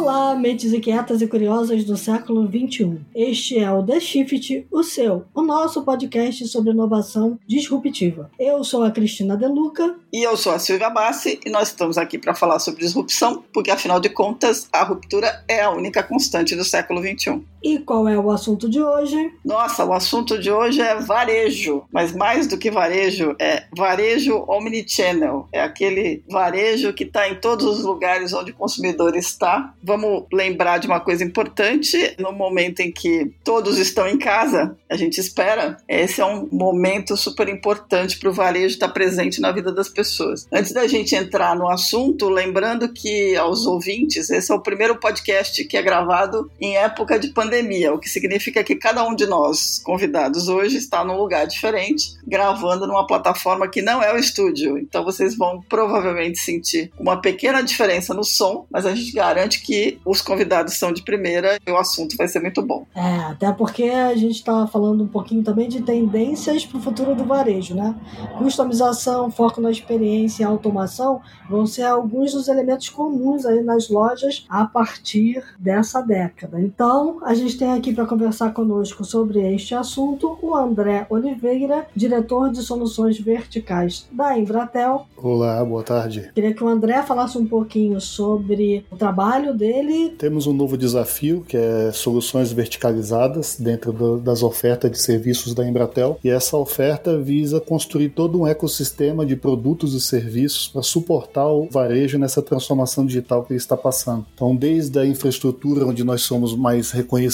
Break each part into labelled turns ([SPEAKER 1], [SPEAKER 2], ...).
[SPEAKER 1] Olá, mentes inquietas e curiosas do século XXI. Este é o The Shift, o seu, o nosso podcast sobre inovação disruptiva. Eu sou a Cristina Deluca.
[SPEAKER 2] E eu sou a Silvia Bassi, e nós estamos aqui para falar sobre disrupção, porque afinal de contas, a ruptura é a única constante do século XXI.
[SPEAKER 1] E qual é o assunto de hoje?
[SPEAKER 2] Nossa, o assunto de hoje é varejo, mas mais do que varejo, é varejo omnichannel. É aquele varejo que está em todos os lugares onde o consumidor está Vamos lembrar de uma coisa importante: no momento em que todos estão em casa, a gente espera, esse é um momento super importante para o varejo estar presente na vida das pessoas. Antes da gente entrar no assunto, lembrando que aos ouvintes, esse é o primeiro podcast que é gravado em época de pandemia, o que significa que cada um de nós, convidados hoje, está num lugar diferente, gravando numa plataforma que não é o estúdio. Então vocês vão provavelmente sentir uma pequena diferença no som, mas a gente garante que os convidados são de primeira e o assunto vai ser muito bom.
[SPEAKER 1] É, até porque a gente estava falando um pouquinho também de tendências para o futuro do varejo, né? Customização, foco na experiência e automação vão ser alguns dos elementos comuns aí nas lojas a partir dessa década. Então, a gente tem aqui para conversar conosco sobre este assunto o André Oliveira, diretor de soluções verticais da Embratel.
[SPEAKER 3] Olá, boa tarde.
[SPEAKER 1] Queria que o André falasse um pouquinho sobre o trabalho dele.
[SPEAKER 3] Temos um novo desafio, que é soluções verticalizadas dentro do, das ofertas de serviços da Embratel. E essa oferta visa construir todo um ecossistema de produtos e serviços para suportar o varejo nessa transformação digital que ele está passando. Então, desde a infraestrutura onde nós somos mais reconhecidos,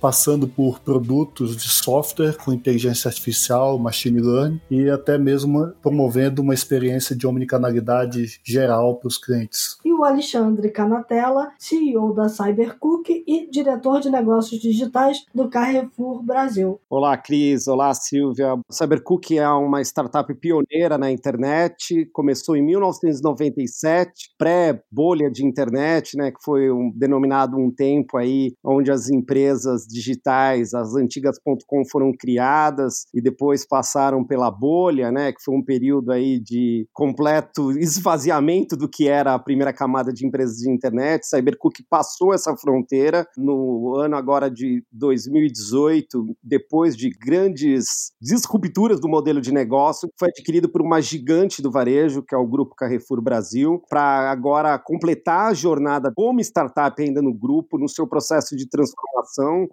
[SPEAKER 3] passando por produtos de software com inteligência artificial, machine learning e até mesmo promovendo uma experiência de omnicanalidade geral para os clientes.
[SPEAKER 1] E o Alexandre Canatella, CEO da Cybercook e diretor de negócios digitais do Carrefour Brasil.
[SPEAKER 4] Olá, Cris. Olá, Silvia. Cybercook é uma startup pioneira na internet, começou em 1997, pré-bolha de internet, né, que foi um, denominado um tempo aí onde as empresas digitais, as antigas .com foram criadas e depois passaram pela bolha, né, que foi um período aí de completo esvaziamento do que era a primeira camada de empresas de internet. Cybercook passou essa fronteira no ano agora de 2018, depois de grandes disrupturas do modelo de negócio, foi adquirido por uma gigante do varejo, que é o Grupo Carrefour Brasil, para agora completar a jornada como startup ainda no grupo, no seu processo de transformação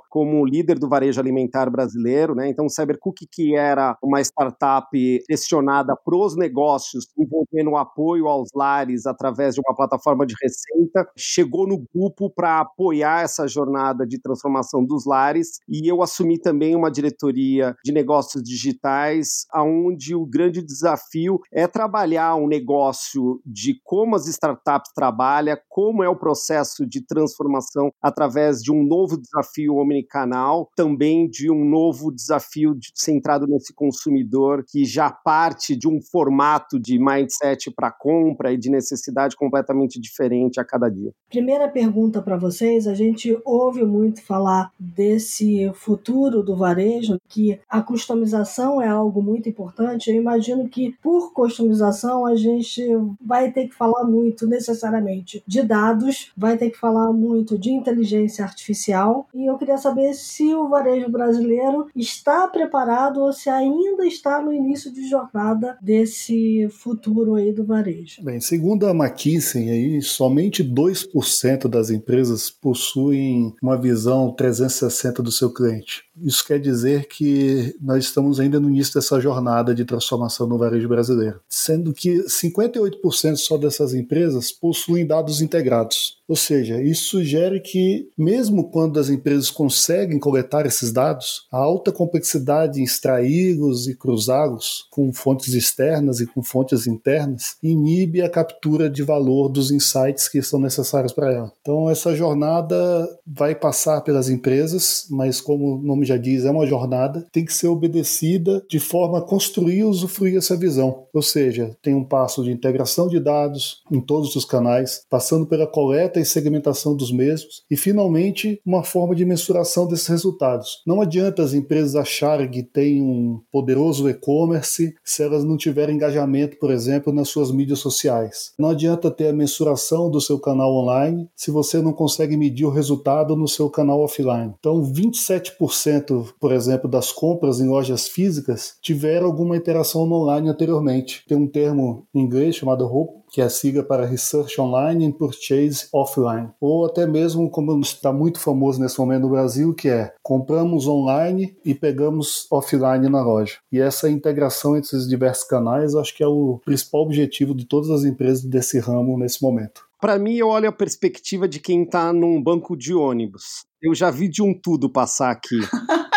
[SPEAKER 4] como líder do varejo alimentar brasileiro. Né? Então, o Cybercook, que era uma startup direcionada para os negócios, envolvendo o apoio aos lares através de uma plataforma de receita, chegou no grupo para apoiar essa jornada de transformação dos lares e eu assumi também uma diretoria de negócios digitais, aonde o grande desafio é trabalhar um negócio de como as startups trabalham, como é o processo de transformação através de um novo desafio omnicanal, também de um novo desafio centrado nesse consumidor que já parte de um formato de mindset para compra e de necessidade completamente diferente a cada dia.
[SPEAKER 1] Primeira pergunta para vocês: a gente ouve muito falar desse futuro do varejo, que a customização é algo muito importante. Eu imagino que por customização a gente vai ter que falar muito necessariamente de dados, vai ter que falar muito de inteligência artificial. E eu queria saber se o varejo brasileiro está preparado ou se ainda está no início de jornada desse futuro aí do varejo.
[SPEAKER 3] Bem, segundo a McKinsey, aí, somente 2% das empresas possuem uma visão 360 do seu cliente. Isso quer dizer que nós estamos ainda no início dessa jornada de transformação no varejo brasileiro, sendo que 58% só dessas empresas possuem dados integrados. Ou seja, isso sugere que, mesmo quando as empresas conseguem coletar esses dados, a alta complexidade em extraí-los e cruzá-los com fontes externas e com fontes internas inibe a captura de valor dos insights que são necessários para ela. Então, essa jornada vai passar pelas empresas, mas, como o nome já diz, é uma jornada, tem que ser obedecida de forma a construir e usufruir essa visão. Ou seja, tem um passo de integração de dados em todos os canais, passando pela coleta e segmentação dos mesmos e, finalmente, uma forma de mensuração desses resultados. Não adianta as empresas acharem que têm um poderoso e-commerce se elas não tiverem engajamento, por exemplo, nas suas mídias sociais. Não adianta ter a mensuração do seu canal online se você não consegue medir o resultado no seu canal offline. Então, 27%, por exemplo, das compras em lojas físicas tiveram alguma interação online anteriormente. Tem um termo em inglês chamado HOPE, que é a sigla para Research Online and Purchase Offline. Ou até mesmo, como está muito famoso nesse momento no Brasil, que é compramos online e pegamos offline na loja. E essa integração entre esses diversos canais, acho que é o principal objetivo de todas as empresas desse ramo nesse momento.
[SPEAKER 4] Para mim, eu olho a perspectiva de quem está num banco de ônibus. Eu já vi de um tudo passar aqui.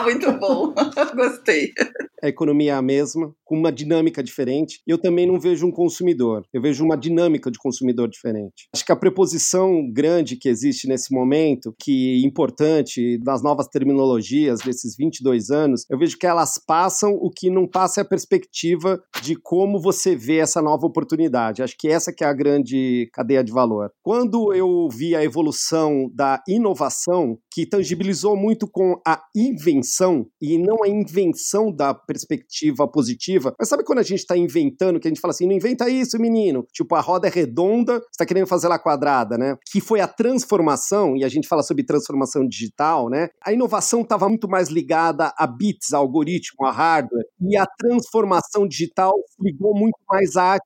[SPEAKER 2] muito bom. Gostei
[SPEAKER 4] a economia é a mesma, com uma dinâmica diferente. Eu também não vejo um consumidor, eu vejo uma dinâmica de consumidor diferente. Acho que a preposição grande que existe nesse momento, que é importante das novas terminologias desses 22 anos, eu vejo que elas passam, o que não passa é a perspectiva de como você vê essa nova oportunidade. Acho que essa que é a grande cadeia de valor. Quando eu vi a evolução da inovação, que tangibilizou muito com a invenção e não a invenção da perspectiva positiva. Mas sabe quando a gente está inventando, que a gente fala assim, não inventa isso, menino? Tipo, a roda é redonda, você está querendo fazer ela quadrada, né? Que foi a transformação, e a gente fala sobre transformação digital, né? A inovação estava muito mais ligada a bits, a algoritmo, a hardware, e a transformação digital ligou muito mais à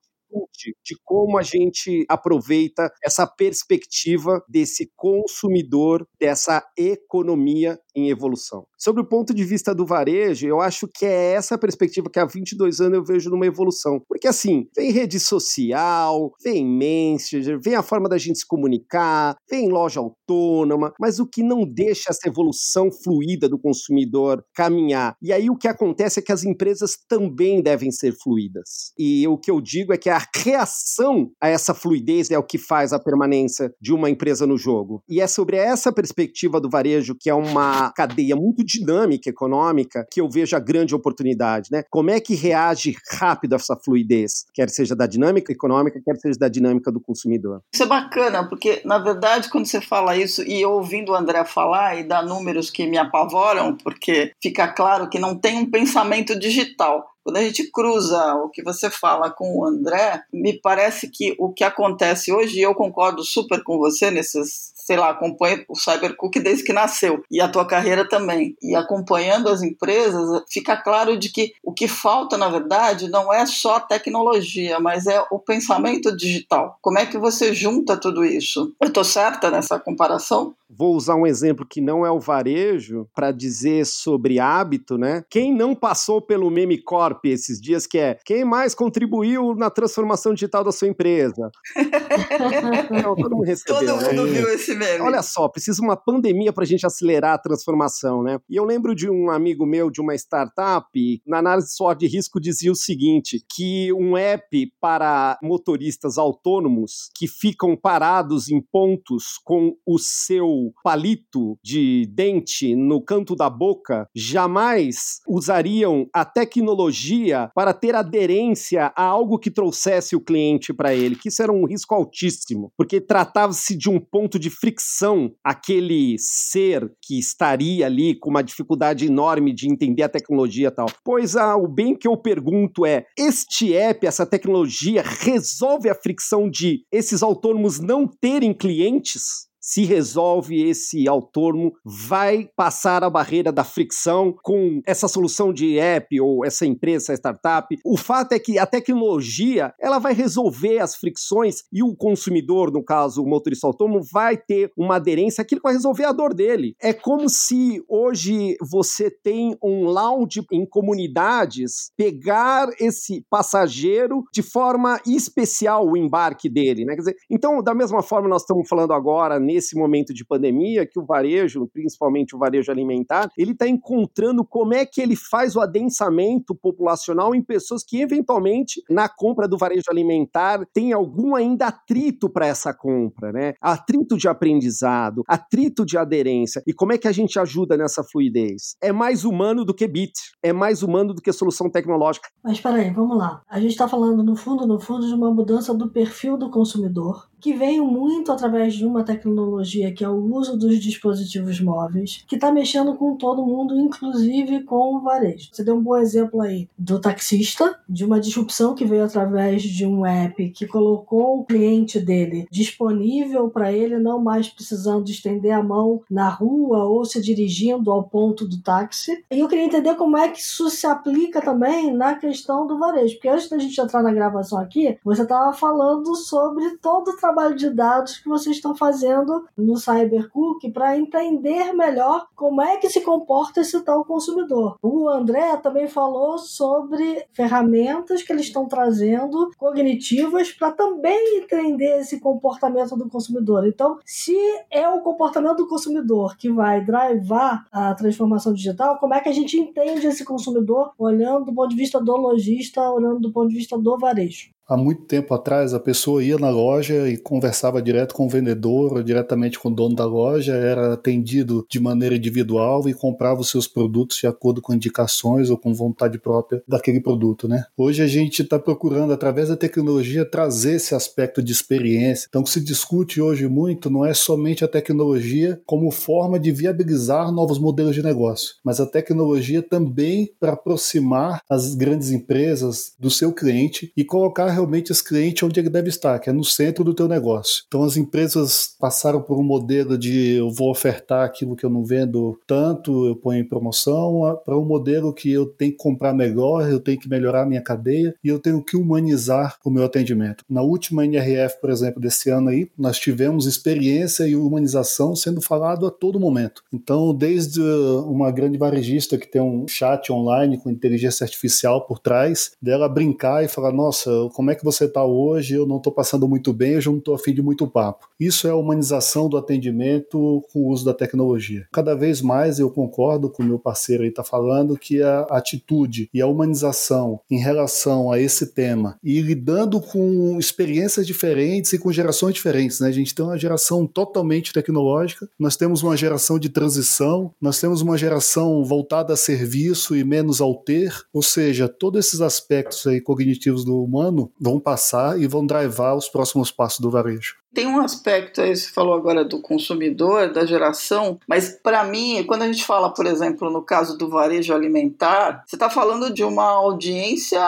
[SPEAKER 4] de como a gente aproveita essa perspectiva desse consumidor, dessa economia em evolução. Sobre o ponto de vista do varejo, eu acho que é essa perspectiva que há 22 anos eu vejo numa evolução. Porque assim, vem rede social, vem Messenger, vem a forma da gente se comunicar, vem loja autônoma, mas o que não deixa essa evolução fluida do consumidor caminhar. E aí o que acontece é que as empresas também devem ser fluidas. E o que eu digo é que a reação a essa fluidez é o que faz a permanência de uma empresa no jogo. E é sobre essa perspectiva do varejo, que é uma cadeia muito dinâmica econômica, que eu vejo a grande oportunidade. Né? Como é que reage rápido essa fluidez, quer seja da dinâmica econômica, quer seja da dinâmica do consumidor?
[SPEAKER 2] Isso é bacana, porque, na verdade, quando você fala isso, e ouvindo o André falar e dar números que me apavoram, porque fica claro que não tem um pensamento digital. Quando a gente cruza o que você fala com o André, me parece que o que acontece hoje, e eu concordo super com você nesses, sei lá, acompanho o Cybercook desde que nasceu, e a tua carreira também. E acompanhando as empresas, fica claro de que o que falta, na verdade, não é só tecnologia, mas é o pensamento digital. Como é que você junta tudo isso? Eu estou certa nessa comparação?
[SPEAKER 4] Vou usar um exemplo que não é o varejo para dizer sobre hábito, né? Quem não passou pelo meme corp esses dias que é quem mais contribuiu na transformação digital da sua empresa?
[SPEAKER 2] não, todo mundo recebeu, Todo né? mundo viu esse meme.
[SPEAKER 4] Olha só, precisa uma pandemia para a gente acelerar a transformação, né? E eu lembro de um amigo meu de uma startup, na análise de SWOT de risco dizia o seguinte, que um app para motoristas autônomos que ficam parados em pontos com o seu palito de dente no canto da boca jamais usariam a tecnologia para ter aderência a algo que trouxesse o cliente para ele, que isso era um risco altíssimo, porque tratava-se de um ponto de fricção, aquele ser que estaria ali com uma dificuldade enorme de entender a tecnologia e tal. Pois ah, o bem que eu pergunto é: este app, essa tecnologia, resolve a fricção de esses autônomos não terem clientes? Se resolve esse autônomo, vai passar a barreira da fricção com essa solução de app ou essa empresa, essa startup. O fato é que a tecnologia ela vai resolver as fricções e o consumidor, no caso o motorista autônomo, vai ter uma aderência àquilo que vai resolver a dor dele. É como se hoje você tem um lounge em comunidades, pegar esse passageiro de forma especial o embarque dele, né? Quer dizer, então, da mesma forma nós estamos falando agora nesse momento de pandemia que o varejo, principalmente o varejo alimentar, ele está encontrando como é que ele faz o adensamento populacional em pessoas que eventualmente na compra do varejo alimentar tem algum ainda atrito para essa compra, né? Atrito de aprendizado, atrito de aderência. E como é que a gente ajuda nessa fluidez? É mais humano do que bit, é mais humano do que solução tecnológica.
[SPEAKER 1] Mas espera aí, vamos lá. A gente está falando no fundo, no fundo, de uma mudança do perfil do consumidor que veio muito através de uma tecnologia que é o uso dos dispositivos móveis, que está mexendo com todo mundo, inclusive com o varejo. Você deu um bom exemplo aí do taxista, de uma disrupção que veio através de um app que colocou o cliente dele disponível para ele, não mais precisando estender a mão na rua ou se dirigindo ao ponto do táxi. E eu queria entender como é que isso se aplica também na questão do varejo, porque antes da gente entrar na gravação aqui, você estava falando sobre todo o trabalho de dados que vocês estão fazendo no CyberCook para entender melhor como é que se comporta esse tal consumidor. O André também falou sobre ferramentas que eles estão trazendo cognitivas para também entender esse comportamento do consumidor. Então, se é o comportamento do consumidor que vai drivar a transformação digital, como é que a gente entende esse consumidor olhando do ponto de vista do lojista, olhando do ponto de vista do varejo?
[SPEAKER 3] Há muito tempo atrás, a pessoa ia na loja e conversava direto com o vendedor, ou diretamente com o dono da loja, era atendido de maneira individual e comprava os seus produtos de acordo com indicações ou com vontade própria daquele produto, né? Hoje a gente está procurando, através da tecnologia, trazer esse aspecto de experiência. Então, o que se discute hoje muito não é somente a tecnologia como forma de viabilizar novos modelos de negócio, mas a tecnologia também para aproximar as grandes empresas do seu cliente e colocar realmente esse cliente onde ele deve estar, que é no centro do teu negócio. Então as empresas passaram por um modelo de eu vou ofertar aquilo que eu não vendo tanto, eu ponho em promoção, para um modelo que eu tenho que comprar melhor, eu tenho que melhorar a minha cadeia e eu tenho que humanizar o meu atendimento. Na última NRF, por exemplo, desse ano aí, nós tivemos experiência e humanização sendo falado a todo momento. Então, desde uma grande varejista que tem um chat online com inteligência artificial por trás, dela brincar e falar: Nossa, como é que você está hoje? Eu não estou passando muito bem, eu já não estou afim de muito papo. Isso é a humanização do atendimento com o uso da tecnologia. Cada vez mais eu concordo com o meu parceiro aí está falando que a atitude e a humanização em relação a esse tema e lidando com experiências diferentes e com gerações diferentes, né? A gente tem uma geração totalmente tecnológica, nós temos uma geração de transição, nós temos uma geração voltada a serviço e menos ao ter, ou seja, todos esses aspectos aí cognitivos do humano vão passar e vão drivar os próximos passos do varejo.
[SPEAKER 2] Tem um aspecto aí, você falou agora do consumidor, da geração, mas para mim, quando a gente fala, por exemplo, no caso do varejo alimentar, você está falando de uma audiência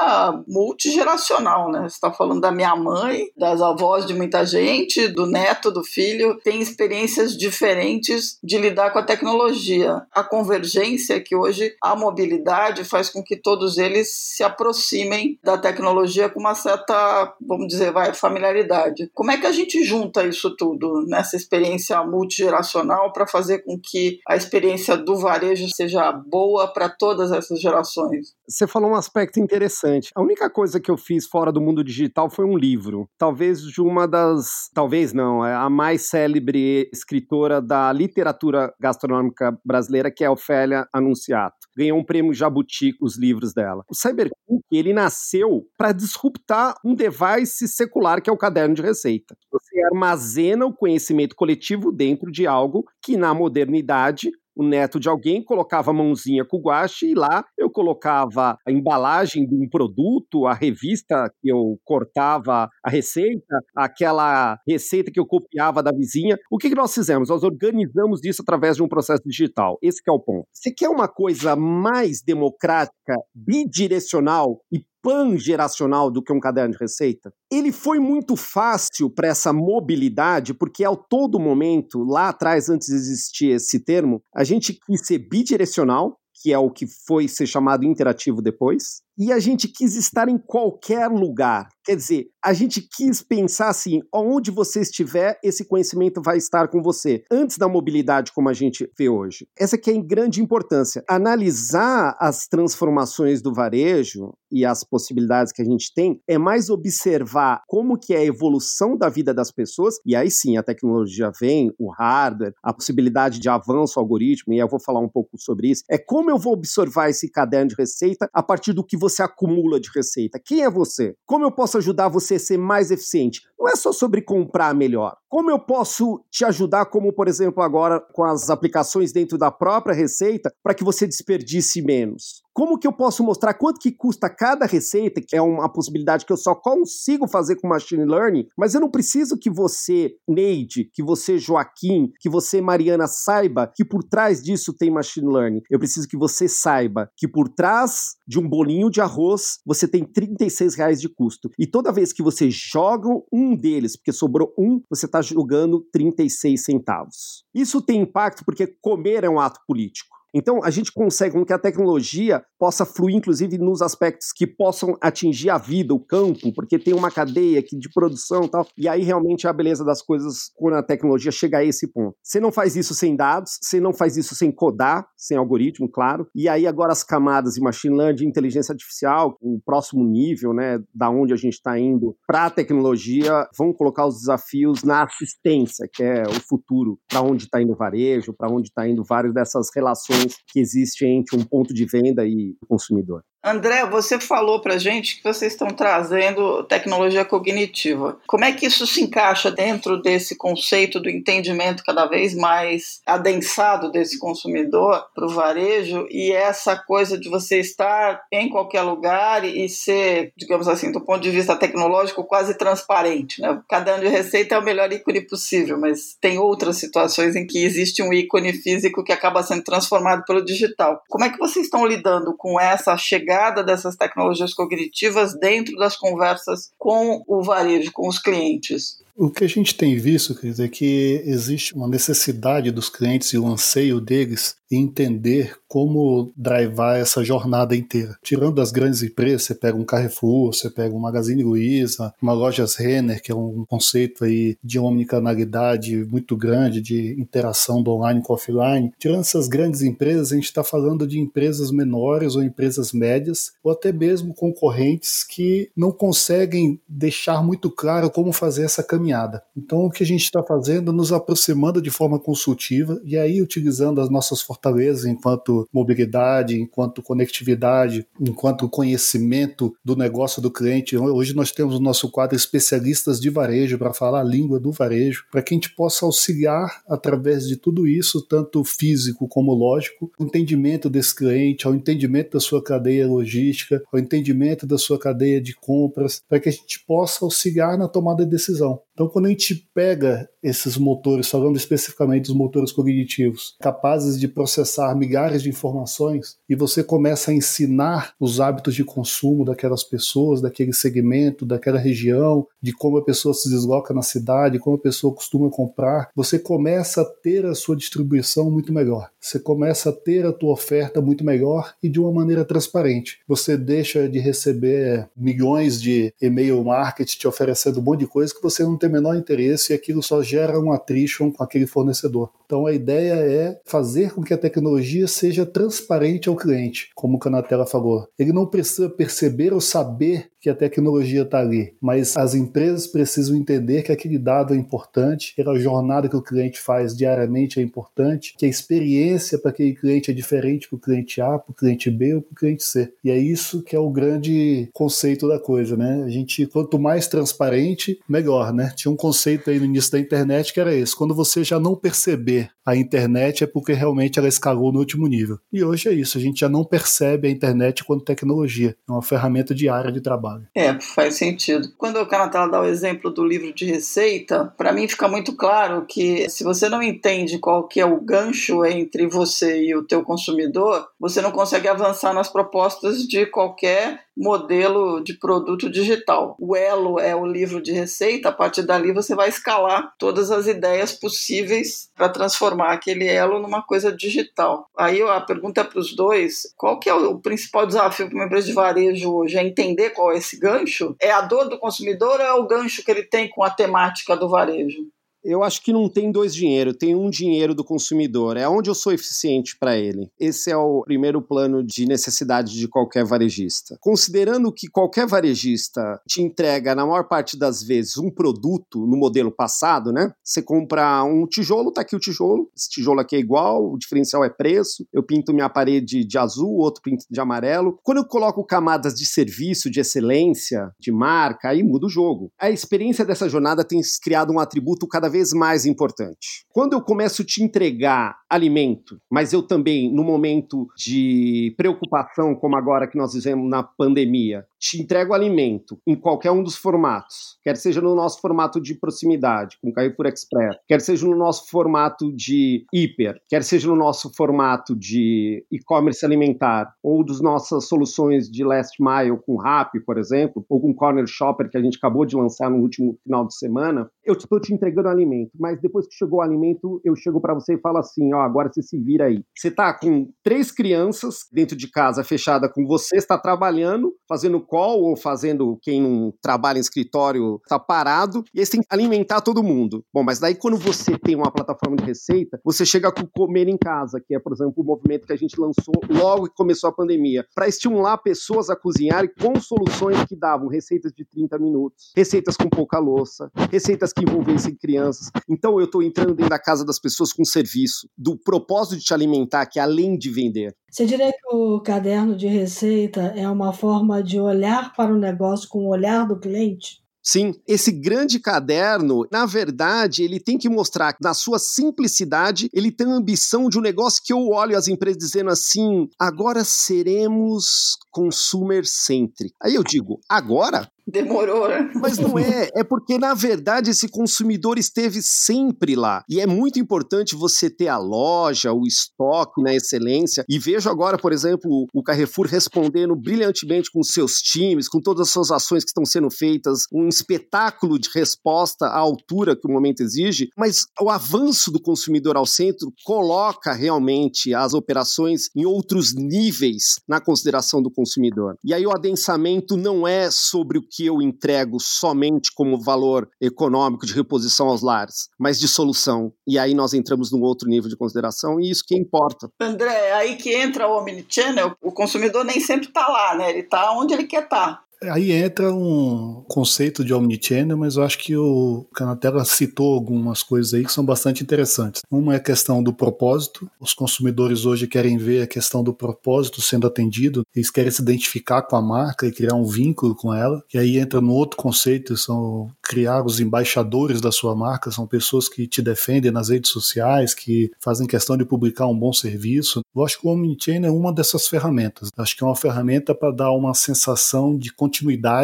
[SPEAKER 2] multigeracional, né? Você está falando da minha mãe, das avós de muita gente, do neto, do filho, tem experiências diferentes de lidar com a tecnologia. A convergência que hoje a mobilidade faz com que todos eles se aproximem da tecnologia com uma certa, vamos dizer, vai, familiaridade. Como é que a gente junta isso tudo nessa experiência multigeracional para fazer com que a experiência do varejo seja boa para todas essas gerações.
[SPEAKER 4] Você falou um aspecto interessante. A única coisa que eu fiz fora do mundo digital foi um livro. Talvez de uma das. Talvez não, é a mais célebre escritora da literatura gastronômica brasileira, que é Ofélia Anunciato. Ganhou um prêmio Jabuti com os livros dela. O Cybercook, ele nasceu para disruptar um device secular que é o caderno de receita. Você armazena o conhecimento coletivo dentro de algo que na modernidade o neto de alguém colocava a mãozinha com o guache e lá eu colocava a embalagem de um produto, a revista que eu cortava a receita, aquela receita que eu copiava da vizinha. O que, que nós fizemos? Nós organizamos isso através de um processo digital. Esse é o ponto. Você quer uma coisa mais democrática, bidirecional e pangeracional do que um caderno de receita? Ele foi muito fácil para essa mobilidade, porque ao todo momento, lá atrás, antes de existir esse termo, a gente quis ser bidirecional, que é o que foi ser chamado interativo depois, e a gente quis estar em qualquer lugar. Quer dizer, a gente quis pensar assim: onde você estiver, esse conhecimento vai estar com você, antes da mobilidade como a gente vê hoje. Essa aqui é em grande importância. Analisar as transformações do varejo e as possibilidades que a gente tem é mais observar como que é a evolução da vida das pessoas, e aí sim a tecnologia vem, o hardware, a possibilidade de avanço algoritmo, e eu vou falar um pouco sobre isso. É como eu vou observar esse caderno de receita a partir do que você acumula de receita? Quem é você? Como eu posso ajudar você a ser mais eficiente? Não é só sobre comprar melhor. Como eu posso te ajudar, como por exemplo agora com as aplicações dentro da própria receita, para que você desperdice menos? Como que eu posso mostrar quanto que custa cada receita, que é uma possibilidade que eu só consigo fazer com machine learning, mas eu não preciso que você, Neide, que você, Joaquim, que você, Mariana, saiba que por trás disso tem machine learning. Eu preciso que você saiba que por trás de um bolinho de arroz você tem 36 reais de custo. E toda vez que você joga um deles, porque sobrou um, você está jogando 36 centavos. Isso tem impacto porque comer é um ato político. Então, a gente consegue com que a tecnologia possa fluir, inclusive, nos aspectos que possam atingir a vida, o campo, porque tem uma cadeia aqui de produção e tal. E aí, realmente, a beleza das coisas quando a tecnologia chega a esse ponto. Você não faz isso sem dados, você não faz isso sem codar, sem algoritmo, claro. E aí, agora, as camadas de machine learning, inteligência artificial, o próximo nível, né, da onde a gente está indo para a tecnologia, vão colocar os desafios na assistência, que é o futuro, para onde está indo o varejo, para onde está indo várias dessas relações que existe entre um ponto de venda e o consumidor.
[SPEAKER 2] André, você falou para gente que vocês estão trazendo tecnologia cognitiva. Como é que isso se encaixa dentro desse conceito do entendimento cada vez mais adensado desse consumidor para o varejo e essa coisa de você estar em qualquer lugar e ser, digamos assim, do ponto de vista tecnológico, quase transparente? Né? Cada ano de receita é o melhor ícone possível, mas tem outras situações em que existe um ícone físico que acaba sendo transformado pelo digital. Como é que vocês estão lidando com essa chegada? Chegada dessas tecnologias cognitivas dentro das conversas com o varejo, com os clientes?
[SPEAKER 3] O que a gente tem visto, dizer, é que existe uma necessidade dos clientes e o anseio deles em entender como drivar essa jornada inteira. Tirando as grandes empresas, você pega um Carrefour, você pega um Magazine Luiza, uma Lojas Renner, que é um conceito aí de omnicanalidade muito grande, de interação do online com o offline. Tirando essas grandes empresas, a gente está falando de empresas menores ou empresas médias, ou até mesmo concorrentes que não conseguem deixar muito claro como fazer essa caminhada caminhada. Então, o que a gente está fazendo nos aproximando de forma consultiva e aí utilizando as nossas fortalezas enquanto mobilidade, enquanto conectividade, enquanto conhecimento do negócio do cliente. Hoje nós temos o nosso quadro especialistas de varejo para falar a língua do varejo, para que a gente possa auxiliar através de tudo isso, tanto físico como lógico, o entendimento desse cliente, ao entendimento da sua cadeia logística, ao entendimento da sua cadeia de compras, para que a gente possa auxiliar na tomada de decisão. Então, quando a gente pega esses motores, falando especificamente dos motores cognitivos, capazes de processar milhares de informações, e você começa a ensinar os hábitos de consumo daquelas pessoas, daquele segmento, daquela região, de como a pessoa se desloca na cidade, como a pessoa costuma comprar, você começa a ter a sua distribuição muito melhor. Você começa a ter a tua oferta muito melhor e de uma maneira transparente. Você deixa de receber milhões de e-mail marketing te oferecendo um monte de coisa que você não tem menor interesse e aquilo só gera um attrition com aquele fornecedor. Então a ideia é fazer com que a tecnologia seja transparente ao cliente, como o Canatela falou. Ele não precisa perceber ou saber que a tecnologia está ali, mas as empresas precisam entender que aquele dado é importante, que a jornada que o cliente faz diariamente é importante, que a experiência para aquele cliente é diferente para o cliente A, para o cliente B ou para o cliente C. E é isso que é o grande conceito da coisa, né? A gente, quanto mais transparente, melhor, né? Tinha um conceito aí no início da internet que era esse: quando você já não perceber a internet é porque realmente ela escalou no último nível. E hoje é isso, a gente já não percebe a internet quanto tecnologia, é uma ferramenta diária de trabalho.
[SPEAKER 2] É, faz sentido. Quando o Canatala dá o exemplo do livro de receita, para mim fica muito claro que se você não entende qual que é o gancho entre você e o teu consumidor, você não consegue avançar nas propostas de qualquer modelo de produto digital. O Elo é o livro de receita, a partir dali você vai escalar todas as ideias possíveis para transformar aquele Elo numa coisa digital. Aí a pergunta é para os dois: qual que é o principal desafio para uma empresa de varejo hoje? É entender qual é esse gancho? É a dor do consumidor ou é o gancho que ele tem com a temática do varejo?
[SPEAKER 4] Eu acho que não tem dois dinheiro, tem um dinheiro do consumidor. É onde eu sou eficiente para ele. Esse é o primeiro plano de necessidade de qualquer varejista. Considerando que qualquer varejista te entrega, na maior parte das vezes, um produto no modelo passado, né? Você compra um tijolo, tá aqui o tijolo. Esse tijolo aqui é igual, o diferencial é preço. Eu pinto minha parede de azul, outro pinto de amarelo. Quando eu coloco camadas de serviço, de excelência, de marca, aí muda o jogo. A experiência dessa jornada tem criado um atributo cada vez mais importante. Quando eu começo a te entregar alimento, mas eu também, no momento de preocupação, como agora que nós vivemos na pandemia, te entrego alimento em qualquer um dos formatos, quer seja no nosso formato de proximidade, com Carrefour Express, quer seja no nosso formato de hiper, quer seja no nosso formato de e-commerce alimentar, ou das nossas soluções de last mile com Rappi, por exemplo, ou com Corner Shopper, que a gente acabou de lançar no último final de semana, eu estou te entregando alimento, mas depois que chegou o alimento, eu chego para você e falo assim, ó, agora você se vira aí. Você está com três crianças dentro de casa fechada com você, está trabalhando, fazendo call ou fazendo quem não trabalha em escritório está parado, e aí você tem que alimentar todo mundo. Bom, mas daí quando você tem uma plataforma de receita, você chega com comer em casa, que é, por exemplo, o movimento que a gente lançou logo que começou a pandemia, para estimular pessoas a cozinhar com soluções que davam receitas de 30 minutos, receitas com pouca louça, receitas que envolvessem crianças. Então eu estou entrando dentro da casa das pessoas com serviço, do propósito de te alimentar, que é além de vender.
[SPEAKER 1] Você diria que o caderno de receita é uma forma de olhar para o negócio com o olhar do cliente?
[SPEAKER 4] Sim, esse grande caderno, na verdade, ele tem que mostrar que, na sua simplicidade, ele tem a ambição de um negócio que eu olho as empresas dizendo assim: agora seremos consumer centric. Aí eu digo, agora?
[SPEAKER 2] Demorou?
[SPEAKER 4] Mas não é. É porque, na verdade, esse consumidor esteve sempre lá. E é muito importante você ter a loja, o estoque na excelência. E vejo agora, por exemplo, o Carrefour respondendo brilhantemente com seus times, com todas as suas ações que estão sendo feitas, um espetáculo de resposta à altura que o momento exige. Mas o avanço do consumidor ao centro coloca realmente as operações em outros níveis na consideração do consumidor. E aí o adensamento não é sobre o que eu entrego somente como valor econômico de reposição aos lares, mas de solução. E aí nós entramos num outro nível de consideração e isso que importa.
[SPEAKER 2] André, aí que entra o Omnichannel, o consumidor nem sempre está lá, né? Ele está onde ele quer estar. Tá.
[SPEAKER 3] Aí entra um conceito de omnichannel, mas eu acho que o Canatela citou algumas coisas aí que são bastante interessantes. Uma é a questão do propósito. Os consumidores hoje querem ver a questão do propósito sendo atendido, eles querem se identificar com a marca e criar um vínculo com ela. E aí entra no outro conceito, são criar os embaixadores da sua marca, são pessoas que te defendem nas redes sociais, que fazem questão de publicar um bom serviço. Eu acho que o omnichannel é uma dessas ferramentas. Eu acho que é uma ferramenta para dar uma sensação de continuidade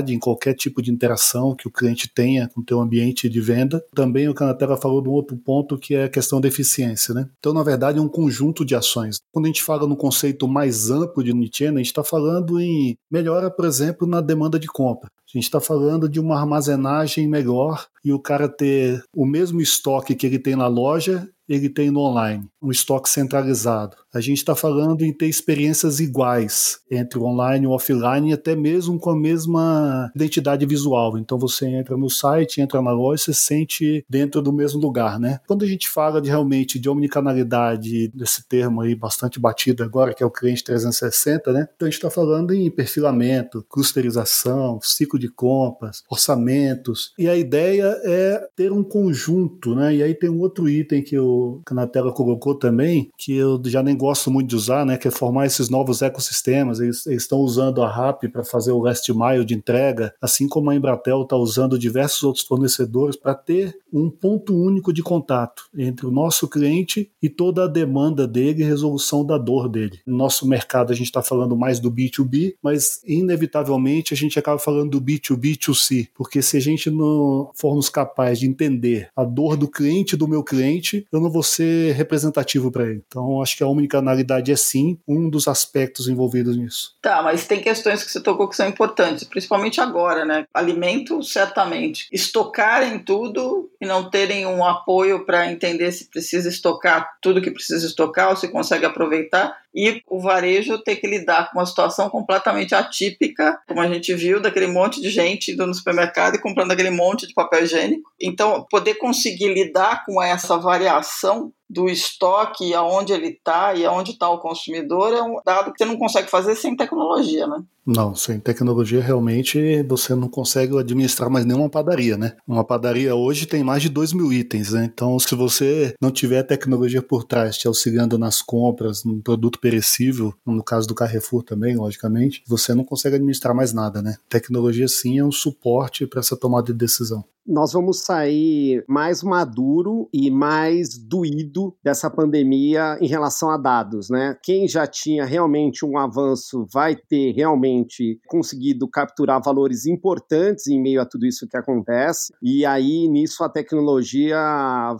[SPEAKER 3] em qualquer tipo de interação que o cliente tenha com o teu ambiente de venda. Também o Canatera falou de um outro ponto que é a questão da eficiência, né? Então, na verdade, é um conjunto de ações. Quando a gente fala no conceito mais amplo de omnichannel, a gente está falando em melhora, por exemplo, na demanda de compra. A gente está falando de uma armazenagem melhor e o cara ter o mesmo estoque que ele tem na loja ele tem no online, um estoque centralizado. A gente está falando em ter experiências iguais entre o online e o offline, até mesmo com a mesma identidade visual. Então você entra no site, entra na loja, você se sente dentro do mesmo lugar, né? Quando a gente fala de realmente de omnicanalidade, desse termo aí bastante batido agora, que é o cliente 360, né? Então a gente está falando em perfilamento, clusterização, ciclo de compras, orçamentos. E a ideia é ter um conjunto, né? E aí tem um outro item que eu que na tela colocou também, que eu já nem gosto muito de usar, né, que é formar esses novos ecossistemas. Eles, eles estão usando a RAP para fazer o last mile de entrega, assim como a Embratel está usando diversos outros fornecedores para ter um ponto único de contato entre o nosso cliente e toda a demanda dele e resolução da dor dele. No nosso mercado a gente está falando mais do B2B, mas inevitavelmente a gente acaba falando do B2B2C, porque se a gente não formos capazes de entender a dor do cliente do meu cliente, eu não vou ser representativo para ele. Então acho que a omnicanalidade é sim um dos aspectos envolvidos nisso.
[SPEAKER 2] Tá, mas tem questões que você tocou que são importantes, principalmente agora, né? Alimento, certamente. Estocar em tudo e não terem um apoio para entender se precisa estocar tudo que precisa estocar ou se consegue aproveitar. E o varejo ter que lidar com uma situação completamente atípica, como a gente viu, daquele monte de gente indo no supermercado e comprando aquele monte de papel higiênico. Então, poder conseguir lidar com essa variação do estoque, aonde ele está e aonde está o consumidor, é um dado que você não consegue fazer sem tecnologia, né?
[SPEAKER 3] Não, sem tecnologia realmente você não consegue administrar mais nenhuma padaria, né? Uma padaria hoje tem mais de 2 mil itens, né? Então, se você não tiver tecnologia por trás te auxiliando nas compras, no produto perecível, no caso do Carrefour também, logicamente, você não consegue administrar mais nada, né? Tecnologia sim é um suporte para essa tomada de decisão
[SPEAKER 4] nós vamos sair mais maduro e mais doído dessa pandemia em relação a dados, né? Quem já tinha realmente um avanço vai ter realmente conseguido capturar valores importantes em meio a tudo isso que acontece, e aí nisso a tecnologia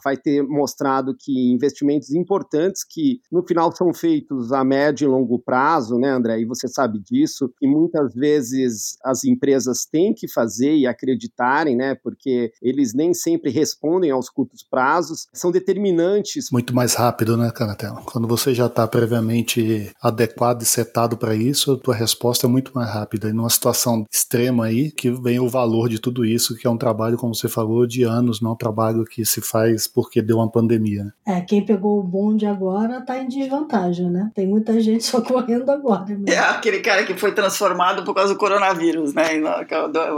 [SPEAKER 4] vai ter mostrado que investimentos importantes que no final são feitos a médio e longo prazo, né, André? E você sabe disso, e muitas vezes as empresas têm que fazer e acreditarem, né? Porque eles nem sempre respondem aos curtos prazos, são determinantes.
[SPEAKER 3] Muito mais rápido, né, Canatela? Quando você já está previamente adequado e setado para isso, a tua resposta é muito mais rápida. E numa situação extrema aí, que vem o valor de tudo isso, que é um trabalho, como você falou, de anos, não é um trabalho que se faz porque deu uma pandemia. Né?
[SPEAKER 1] É, quem pegou o bonde agora está em desvantagem, né? Tem muita gente socorrendo agora. Mesmo.
[SPEAKER 2] É aquele cara que foi transformado por causa do coronavírus, né? Aí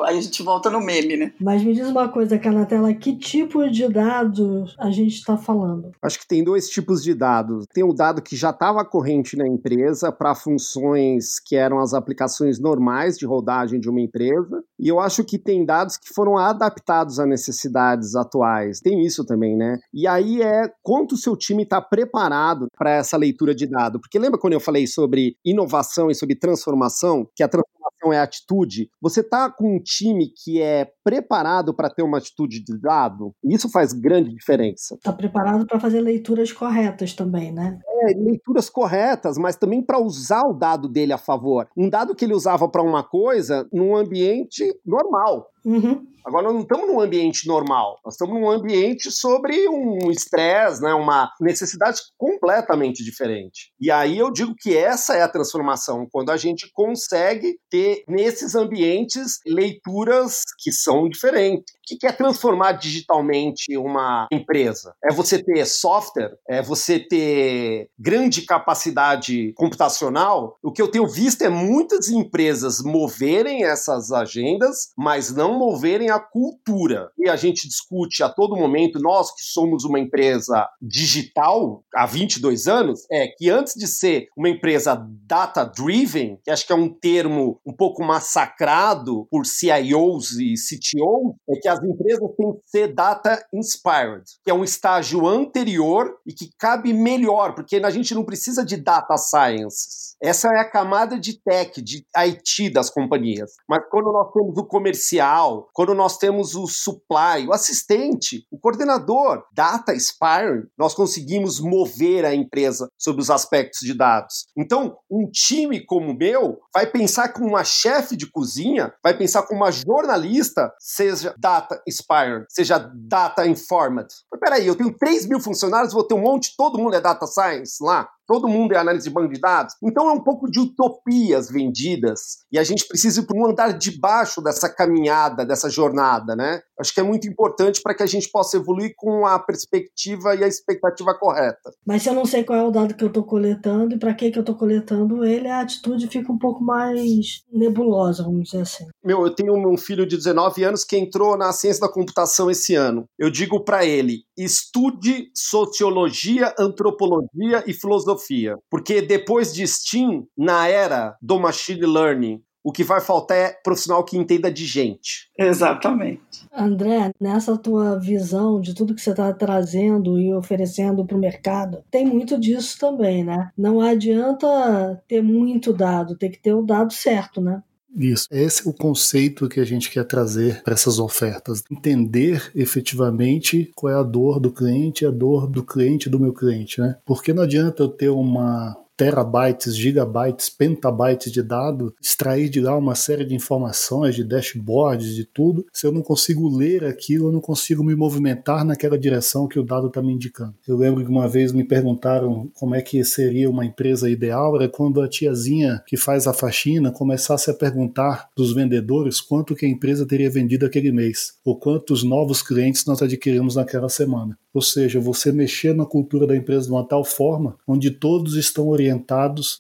[SPEAKER 2] a gente volta no meme, né?
[SPEAKER 1] Mas me diz uma coisa aqui na tela, que tipo de dados a gente está falando?
[SPEAKER 4] Acho que tem dois tipos de dados. Tem o dado que já estava corrente na empresa para funções que eram as aplicações normais de rodagem de uma empresa, e eu acho que tem dados que foram adaptados a necessidades atuais. Tem isso também, né? E aí é quanto o seu time está preparado para essa leitura de dado. Porque lembra quando eu falei sobre inovação e sobre transformação, que a transformação é atitude, você está com um time que é preparado para ter uma atitude de dado, isso faz grande diferença.
[SPEAKER 1] Está preparado para fazer leituras corretas também, né?
[SPEAKER 4] É, leituras corretas, mas também para usar o dado dele a favor. Um dado que ele usava para uma coisa num ambiente normal.
[SPEAKER 1] Uhum.
[SPEAKER 4] Agora, nós não estamos num ambiente normal, nós estamos num ambiente sobre um estresse, né, uma necessidade completamente diferente. E aí eu digo que essa é a transformação, quando a gente consegue ter nesses ambientes leituras que são diferentes. O que é transformar digitalmente uma empresa? É você ter software? É você ter grande capacidade computacional? O que eu tenho visto é muitas empresas moverem essas agendas, mas não moverem a cultura. E a gente discute a todo momento, nós que somos uma empresa digital há 22 anos, é que antes de ser uma empresa data-driven, que acho que é um termo um pouco massacrado por CIOs e CTOs, é que as empresas têm que ser data inspired, que é um estágio anterior e que cabe melhor, porque a gente não precisa de data science. Essa é a camada de tech, de IT das companhias. Mas quando nós temos o comercial, quando nós temos o supply, o assistente, o coordenador, data inspired, nós conseguimos mover a empresa sobre os aspectos de dados. Então, um time como o meu vai pensar que uma chefe de cozinha, vai pensar que uma jornalista seja data inspired, seja data informed. Mas peraí, eu tenho 3 mil funcionários, vou ter um monte, todo mundo é data science lá todo mundo é análise de banco de dados. Então é um pouco de utopias vendidas e a gente precisa ir para um andar de baixo dessa caminhada, dessa jornada, né? Acho que é muito importante para que a gente possa evoluir com a perspectiva e a expectativa correta.
[SPEAKER 1] Mas se eu não sei qual é o dado que eu estou coletando e para que, que eu estou coletando ele, a atitude fica um pouco mais nebulosa, vamos dizer assim.
[SPEAKER 4] Meu, eu tenho um filho de 19 anos que entrou na ciência da computação esse ano. Eu digo para ele: estude sociologia, antropologia e filosofia filosofia. Porque depois de Steam, na era do machine learning, o que vai faltar é profissional que entenda de gente.
[SPEAKER 2] Exatamente.
[SPEAKER 1] André, nessa tua visão de tudo que você está trazendo e oferecendo para o mercado, tem muito disso também, né? Não adianta ter muito dado, tem que ter o dado certo, né?
[SPEAKER 3] Isso. Esse é o conceito que a gente quer trazer para essas ofertas. Entender efetivamente qual é a dor do cliente, a dor do cliente do meu cliente, né? Porque não adianta eu ter uma terabytes, gigabytes, petabytes de dado, extrair de lá uma série de informações, de dashboards, de tudo. Se eu não consigo ler aquilo, eu não consigo me movimentar naquela direção que o dado está me indicando. Eu lembro que uma vez me perguntaram como é que seria uma empresa ideal, era quando a tiazinha que faz a faxina começasse a perguntar dos vendedores quanto que a empresa teria vendido aquele mês, ou quantos novos clientes nós adquirimos naquela semana. Ou seja, você mexer na cultura da empresa de uma tal forma onde todos estão orientados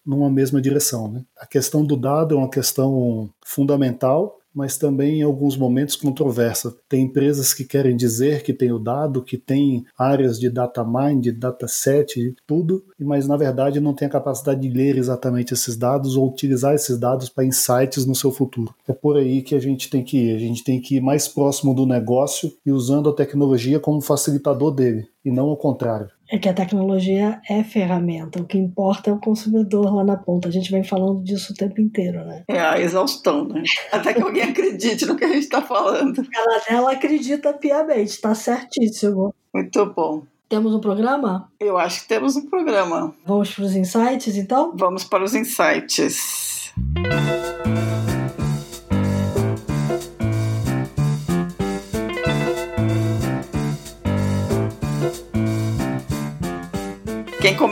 [SPEAKER 3] numa mesma direção. Né? A questão do dado é uma questão fundamental mas também em alguns momentos controversa. Tem empresas que querem dizer que tem o dado, que tem áreas de data mine, de dataset, tudo, mas na verdade não tem a capacidade de ler exatamente esses dados ou utilizar esses dados para insights no seu futuro. É por aí que a gente tem que ir. A gente tem que ir mais próximo do negócio e usando a tecnologia como facilitador dele, e não ao contrário
[SPEAKER 1] é que a tecnologia é ferramenta, o que importa é o consumidor lá na ponta. A gente vem falando disso o tempo inteiro, né?
[SPEAKER 2] É a exaustão, né? Até que alguém acredite no que a gente está falando.
[SPEAKER 1] Ela, ela acredita piamente, está certíssimo.
[SPEAKER 2] Muito bom.
[SPEAKER 1] Temos um programa?
[SPEAKER 2] Eu acho que temos um programa.
[SPEAKER 1] Vamos para os insights, então?
[SPEAKER 2] Vamos para os insights. Quem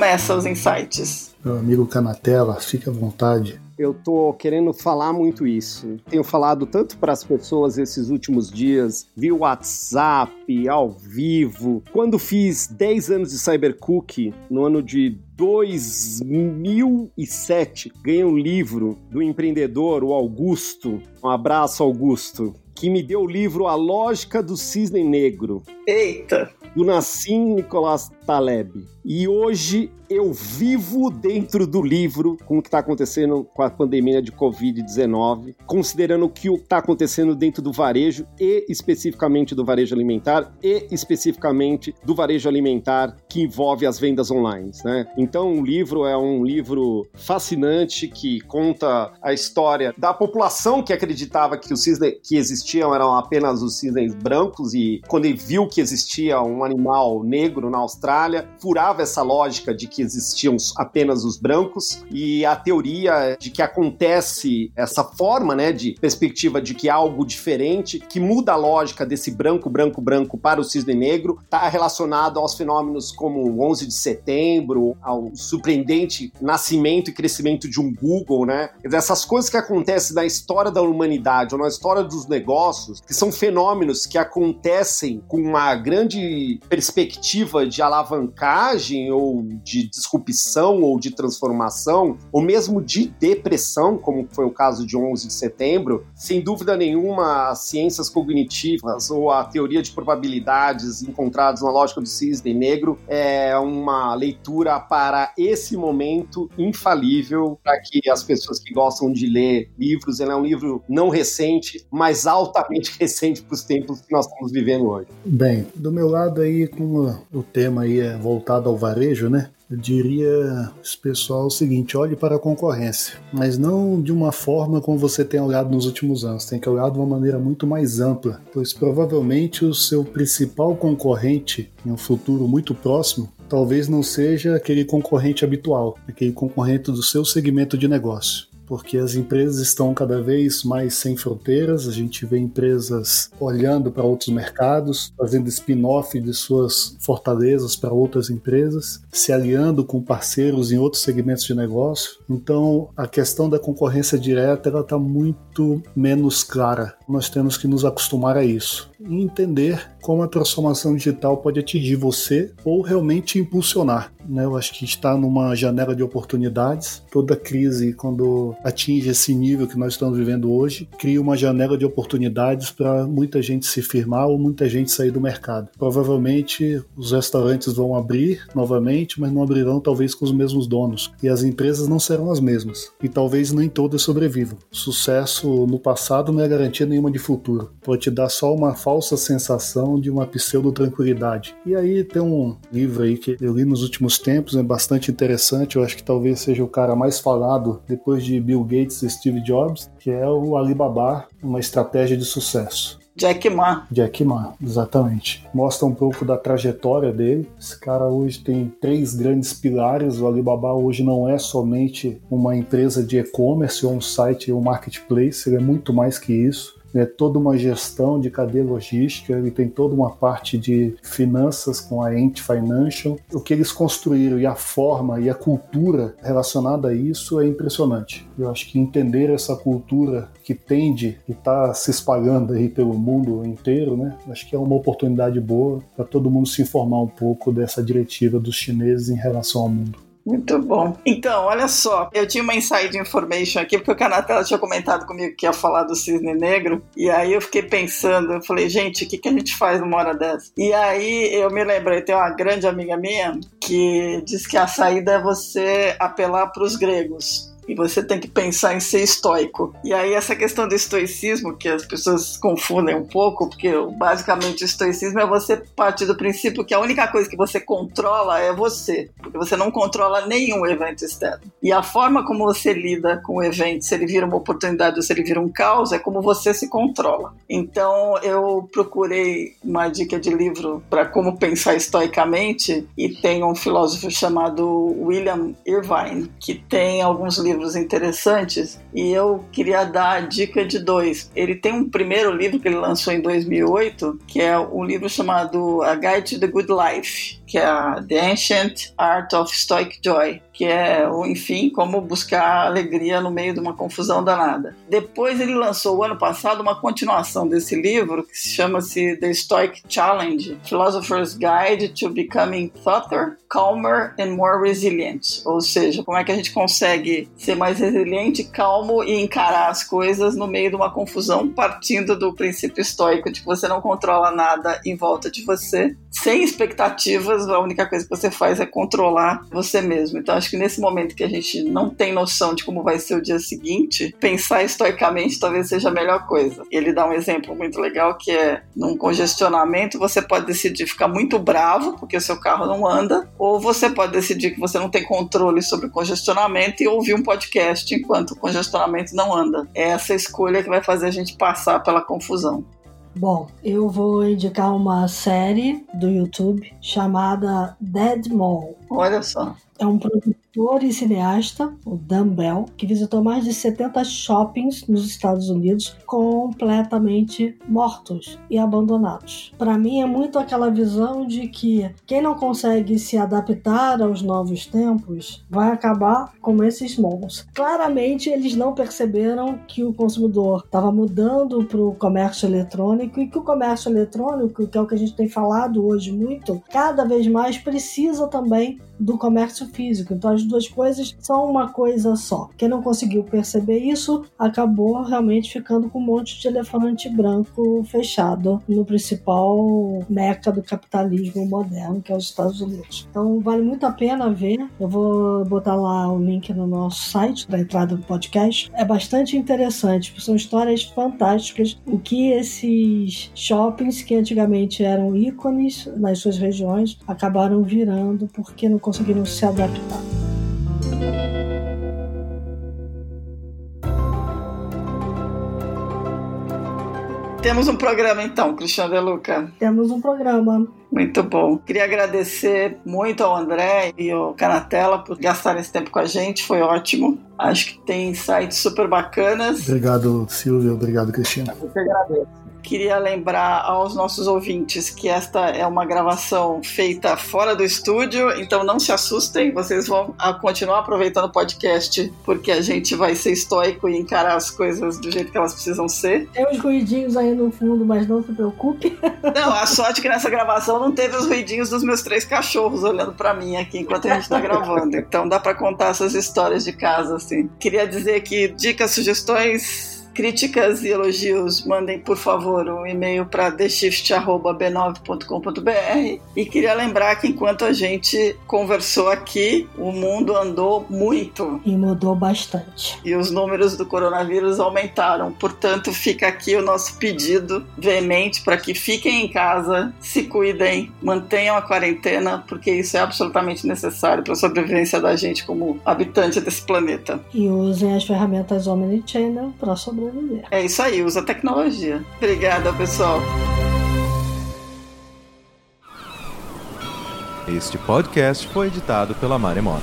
[SPEAKER 2] começa os insights?
[SPEAKER 3] Meu amigo Canatela, fique à vontade.
[SPEAKER 4] Eu tô querendo falar muito isso. Tenho falado tanto para as pessoas esses últimos dias, via WhatsApp, ao vivo. Quando fiz 10 anos de Cybercook, no ano de 2007, ganhei um livro do empreendedor, o Augusto. Um abraço, Augusto. Que me deu o livro A Lógica do Cisne Negro.
[SPEAKER 2] Eita!
[SPEAKER 4] Do Nassim Nicolás Taleb. E hoje eu vivo dentro do livro com o que está acontecendo com a pandemia de Covid-19, considerando o que está acontecendo dentro do varejo e especificamente do varejo alimentar e especificamente do varejo alimentar que envolve as vendas online. Né? Então, o livro é um livro fascinante que conta a história da população que acreditava que os cisnes que existiam eram apenas os cisnes brancos e quando ele viu que existia um animal negro na Austrália, furava essa lógica de que existiam apenas os brancos e a teoria de que acontece essa forma, né, de perspectiva de que algo diferente que muda a lógica desse branco, branco, branco para o cisne negro está relacionado aos fenômenos como o 11 de setembro, ao surpreendente nascimento e crescimento de um Google, né? Essas coisas que acontecem na história da humanidade ou na história dos negócios, que são fenômenos que acontecem com uma grande perspectiva de alavancagem ou de disrupção ou de transformação, ou mesmo de depressão, como foi o caso de 11 de setembro, sem dúvida nenhuma, as ciências cognitivas ou a teoria de probabilidades encontradas na lógica do cisne negro é uma leitura para esse momento infalível para que as pessoas que gostam de ler livros, ele é um livro não recente, mas altamente recente para os tempos que nós estamos vivendo hoje.
[SPEAKER 3] Bem, do meu lado aí, como o tema aí é voltado ao varejo, né? eu diria esse pessoal o seguinte: olhe para a concorrência, mas não de uma forma como você tem olhado nos últimos anos, tem que olhar de uma maneira muito mais ampla, pois provavelmente o seu principal concorrente em um futuro muito próximo talvez não seja aquele concorrente habitual, aquele concorrente do seu segmento de negócio porque as empresas estão cada vez mais sem fronteiras, a gente vê empresas olhando para outros mercados, fazendo spin-off de suas fortalezas para outras empresas, se aliando com parceiros em outros segmentos de negócio. Então, a questão da concorrência direta ela está muito menos clara. Nós temos que nos acostumar a isso e entender como a transformação digital pode atingir você ou realmente impulsionar. Né? Eu acho que está numa janela de oportunidades. Toda crise, quando atinge esse nível que nós estamos vivendo hoje, cria uma janela de oportunidades para muita gente se firmar ou muita gente sair do mercado. Provavelmente os restaurantes vão abrir novamente, mas não abrirão talvez com os mesmos donos. E as empresas não serão as mesmas. E talvez nem todas sobrevivam. Sucesso no passado não é garantia nenhuma de futuro. Pode te dar só uma falsa sensação de uma pseudo-tranquilidade. E aí tem um livro aí que eu li nos últimos tempos, é bastante interessante. Eu acho que talvez seja o cara mais falado depois de Bill Gates e Steve Jobs, que é o Alibaba, uma estratégia de sucesso.
[SPEAKER 2] Jack Ma.
[SPEAKER 3] Jack Ma, exatamente. Mostra um pouco da trajetória dele. Esse cara hoje tem três grandes pilares. O Alibaba hoje não é somente uma empresa de e-commerce ou um site, um marketplace, ele é muito mais que isso é toda uma gestão de cadeia logística, ele tem toda uma parte de finanças com a Ent Financial. O que eles construíram e a forma e a cultura relacionada a isso é impressionante. Eu acho que entender essa cultura que tende e está se espalhando aí pelo mundo inteiro, né? Acho que é uma oportunidade boa para todo mundo se informar um pouco dessa diretiva dos chineses em relação ao mundo.
[SPEAKER 2] Muito bom. Então, olha só, eu tinha uma inside information aqui, porque o Canatela tinha comentado comigo que ia falar do cisne negro, e aí eu fiquei pensando, eu falei, gente, o que, que a gente faz numa hora dessa? E aí eu me lembrei, tem uma grande amiga minha que diz que a saída é você apelar para os gregos e você tem que pensar em ser estoico. E aí essa questão do estoicismo, que as pessoas confundem um pouco, porque basicamente o estoicismo é você partir do princípio que a única coisa que você controla é você, porque você não controla nenhum evento externo. E a forma como você lida com o evento, se ele vira uma oportunidade ou se ele vira um caos, é como você se controla. Então eu procurei uma dica de livro para como pensar estoicamente e tem um filósofo chamado William Irvine que tem alguns livros livros interessantes e eu queria dar a dica de dois. Ele tem um primeiro livro que ele lançou em 2008, que é um livro chamado A Guide to the Good Life, que é a The Ancient Art of Stoic Joy, que é, enfim, como buscar alegria no meio de uma confusão danada. Depois ele lançou o ano passado uma continuação desse livro que chama-se The Stoic Challenge: Philosopher's Guide to Becoming Thoughtful, Calmer and More Resilient. Ou seja, como é que a gente consegue ser mais resiliente, calmo e encarar as coisas no meio de uma confusão, partindo do princípio estoico de que você não controla nada em volta de você, sem expectativas, a única coisa que você faz é controlar você mesmo. Então acho que nesse momento que a gente não tem noção de como vai ser o dia seguinte, pensar estoicamente talvez seja a melhor coisa. Ele dá um exemplo muito legal que é num congestionamento você pode decidir ficar muito bravo porque o seu carro não anda, ou você pode decidir que você não tem controle sobre o congestionamento e ouvir um podcast enquanto o congestionamento não anda. É essa escolha que vai fazer a gente passar pela confusão.
[SPEAKER 1] Bom, eu vou indicar uma série do YouTube chamada Dead Mall.
[SPEAKER 2] Olha só.
[SPEAKER 1] É um produto ator e cineasta, o Dan Bell, que visitou mais de 70 shoppings nos Estados Unidos completamente mortos e abandonados. Para mim é muito aquela visão de que quem não consegue se adaptar aos novos tempos vai acabar como esses malls. Claramente eles não perceberam que o consumidor estava mudando para o comércio eletrônico e que o comércio eletrônico, que é o que a gente tem falado hoje muito, cada vez mais precisa também do comércio físico. Então as duas coisas são uma coisa só. Quem não conseguiu perceber isso acabou realmente ficando com um monte de elefante branco fechado no principal meca do capitalismo moderno, que é os Estados Unidos. Então vale muito a pena ver. Eu vou botar lá o link no nosso site da entrada do podcast. É bastante interessante, são histórias fantásticas. O que esses shoppings que antigamente eram ícones nas suas regiões acabaram virando porque não conseguiram se adaptar.
[SPEAKER 2] Temos um programa então, Cristiano De Luca.
[SPEAKER 1] Temos um programa.
[SPEAKER 2] Muito bom. Queria agradecer muito ao André e ao Canatela por gastarem esse tempo com a gente, foi ótimo. Acho que tem insights super bacanas.
[SPEAKER 3] Obrigado, Silvio. Obrigado, Cristina.
[SPEAKER 2] Eu que agradeço. Queria lembrar aos nossos ouvintes que esta é uma gravação feita fora do estúdio, então não se assustem, vocês vão continuar aproveitando o podcast, porque a gente vai ser estoico e encarar as coisas do jeito que elas precisam ser.
[SPEAKER 1] Tem uns ruidinhos aí no fundo, mas não se preocupe.
[SPEAKER 2] Não, a sorte é que nessa gravação não teve os ruidinhos dos meus três cachorros olhando para mim aqui enquanto a gente tá gravando. Então dá para contar essas histórias de casa, assim. Queria dizer que dicas, sugestões Críticas e elogios, mandem por favor um e-mail para theshift.b9.com.br. E queria lembrar que enquanto a gente conversou aqui, o mundo andou muito.
[SPEAKER 1] E mudou bastante.
[SPEAKER 2] E os números do coronavírus aumentaram. Portanto, fica aqui o nosso pedido veemente para que fiquem em casa, se cuidem, mantenham a quarentena, porque isso é absolutamente necessário para a sobrevivência da gente como habitante desse planeta.
[SPEAKER 1] E usem as ferramentas Omnichannel para sobreviver
[SPEAKER 2] É isso aí, usa tecnologia. Obrigada, pessoal.
[SPEAKER 5] Este podcast foi editado pela Maremoto.